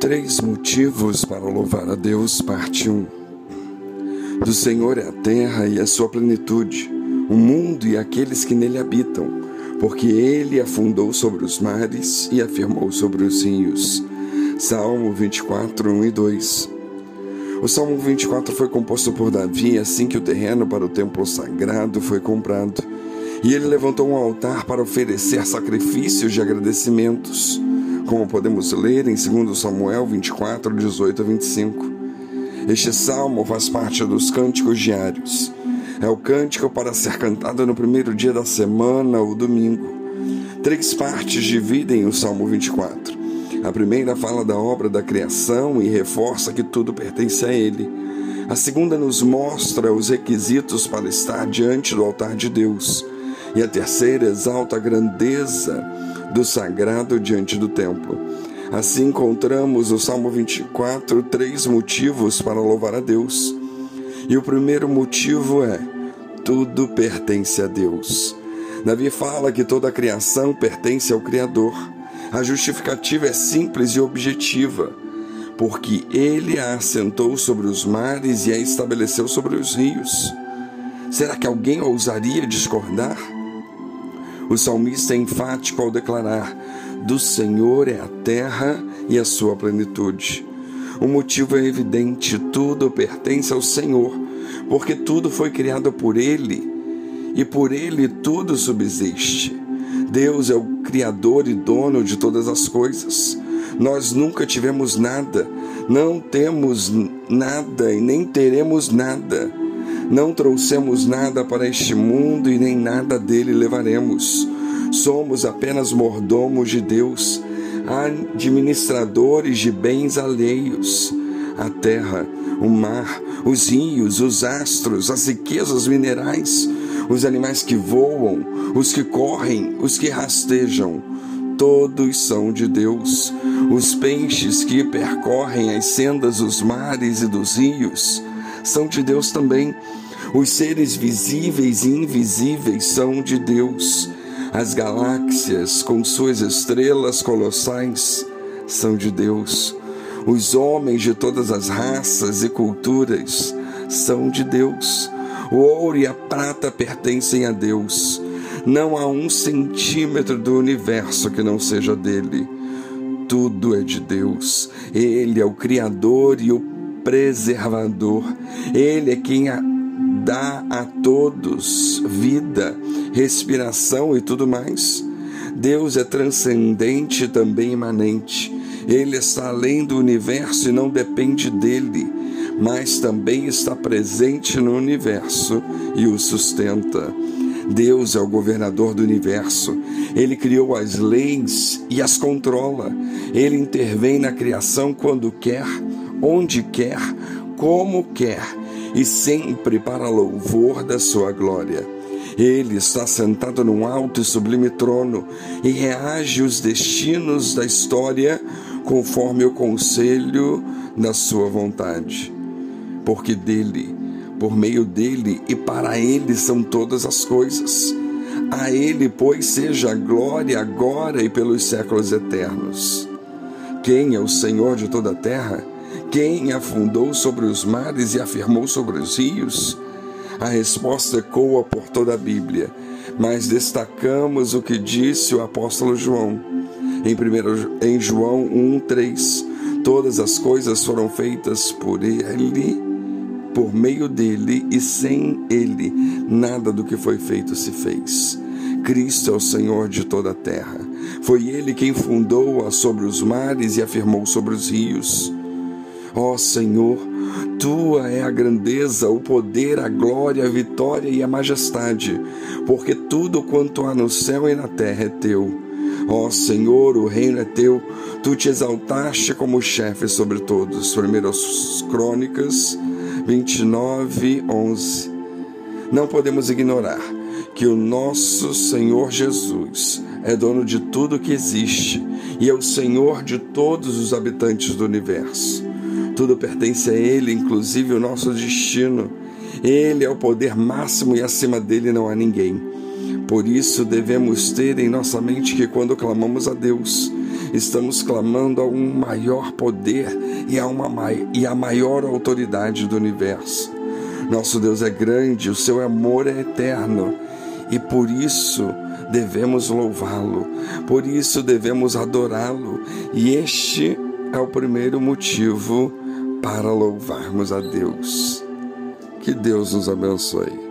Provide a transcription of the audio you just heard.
Três motivos para louvar a Deus, parte 1. Do Senhor é a terra e a sua plenitude, o mundo e aqueles que nele habitam, porque ele afundou sobre os mares e afirmou sobre os rios. Salmo 24, 1 e 2. O Salmo 24 foi composto por Davi assim que o terreno para o templo sagrado foi comprado. E ele levantou um altar para oferecer sacrifícios de agradecimentos como podemos ler em 2 Samuel 24, 18 a 25. Este salmo faz parte dos cânticos diários. É o cântico para ser cantado no primeiro dia da semana, o domingo. Três partes dividem o Salmo 24. A primeira fala da obra da criação e reforça que tudo pertence a Ele. A segunda nos mostra os requisitos para estar diante do altar de Deus. E a terceira exalta a grandeza do sagrado diante do templo. Assim encontramos no Salmo 24 três motivos para louvar a Deus. E o primeiro motivo é: tudo pertence a Deus. Davi fala que toda a criação pertence ao Criador. A justificativa é simples e objetiva, porque ele a assentou sobre os mares e a estabeleceu sobre os rios. Será que alguém ousaria discordar? O salmista é enfático ao declarar: Do Senhor é a terra e a sua plenitude. O motivo é evidente: tudo pertence ao Senhor, porque tudo foi criado por Ele e por Ele tudo subsiste. Deus é o Criador e dono de todas as coisas. Nós nunca tivemos nada, não temos nada e nem teremos nada. Não trouxemos nada para este mundo e nem nada dele levaremos. Somos apenas mordomos de Deus, administradores de bens alheios. A terra, o mar, os rios, os astros, as riquezas minerais, os animais que voam, os que correm, os que rastejam, todos são de Deus. Os peixes que percorrem as sendas dos mares e dos rios são de Deus também. Os seres visíveis e invisíveis são de Deus. As galáxias, com suas estrelas colossais, são de Deus. Os homens de todas as raças e culturas são de Deus. O ouro e a prata pertencem a Deus. Não há um centímetro do universo que não seja dele. Tudo é de Deus. Ele é o Criador e o preservador. Ele é quem dá a todos vida, respiração e tudo mais. Deus é transcendente e também imanente. Ele está além do universo e não depende dele, mas também está presente no universo e o sustenta. Deus é o governador do universo. Ele criou as leis e as controla. Ele intervém na criação quando quer onde quer, como quer, e sempre para louvor da sua glória. Ele está sentado num alto e sublime trono e reage os destinos da história conforme o conselho da sua vontade. Porque dele, por meio dele e para ele são todas as coisas. A ele, pois, seja a glória agora e pelos séculos eternos. Quem é o Senhor de toda a terra? Quem afundou sobre os mares e afirmou sobre os rios? A resposta ecoa por toda a Bíblia, mas destacamos o que disse o apóstolo João. Em, primeiro, em João 1,3: Todas as coisas foram feitas por Ele, por meio dele e sem Ele, nada do que foi feito se fez. Cristo é o Senhor de toda a terra. Foi Ele quem fundou-a sobre os mares e afirmou sobre os rios. Ó oh, Senhor, tua é a grandeza, o poder, a glória, a vitória e a majestade, porque tudo quanto há no céu e na terra é teu. Ó oh, Senhor, o reino é teu, tu te exaltaste como chefe sobre todos. Primeiras Crônicas 29, 11. Não podemos ignorar que o nosso Senhor Jesus é dono de tudo que existe e é o Senhor de todos os habitantes do universo. Tudo pertence a Ele, inclusive o nosso destino. Ele é o poder máximo e acima dele não há ninguém. Por isso devemos ter em nossa mente que quando clamamos a Deus, estamos clamando a um maior poder e a, uma, e a maior autoridade do universo. Nosso Deus é grande, o seu amor é eterno e por isso devemos louvá-lo, por isso devemos adorá-lo, e este é o primeiro motivo para louvarmos a Deus. Que Deus nos abençoe.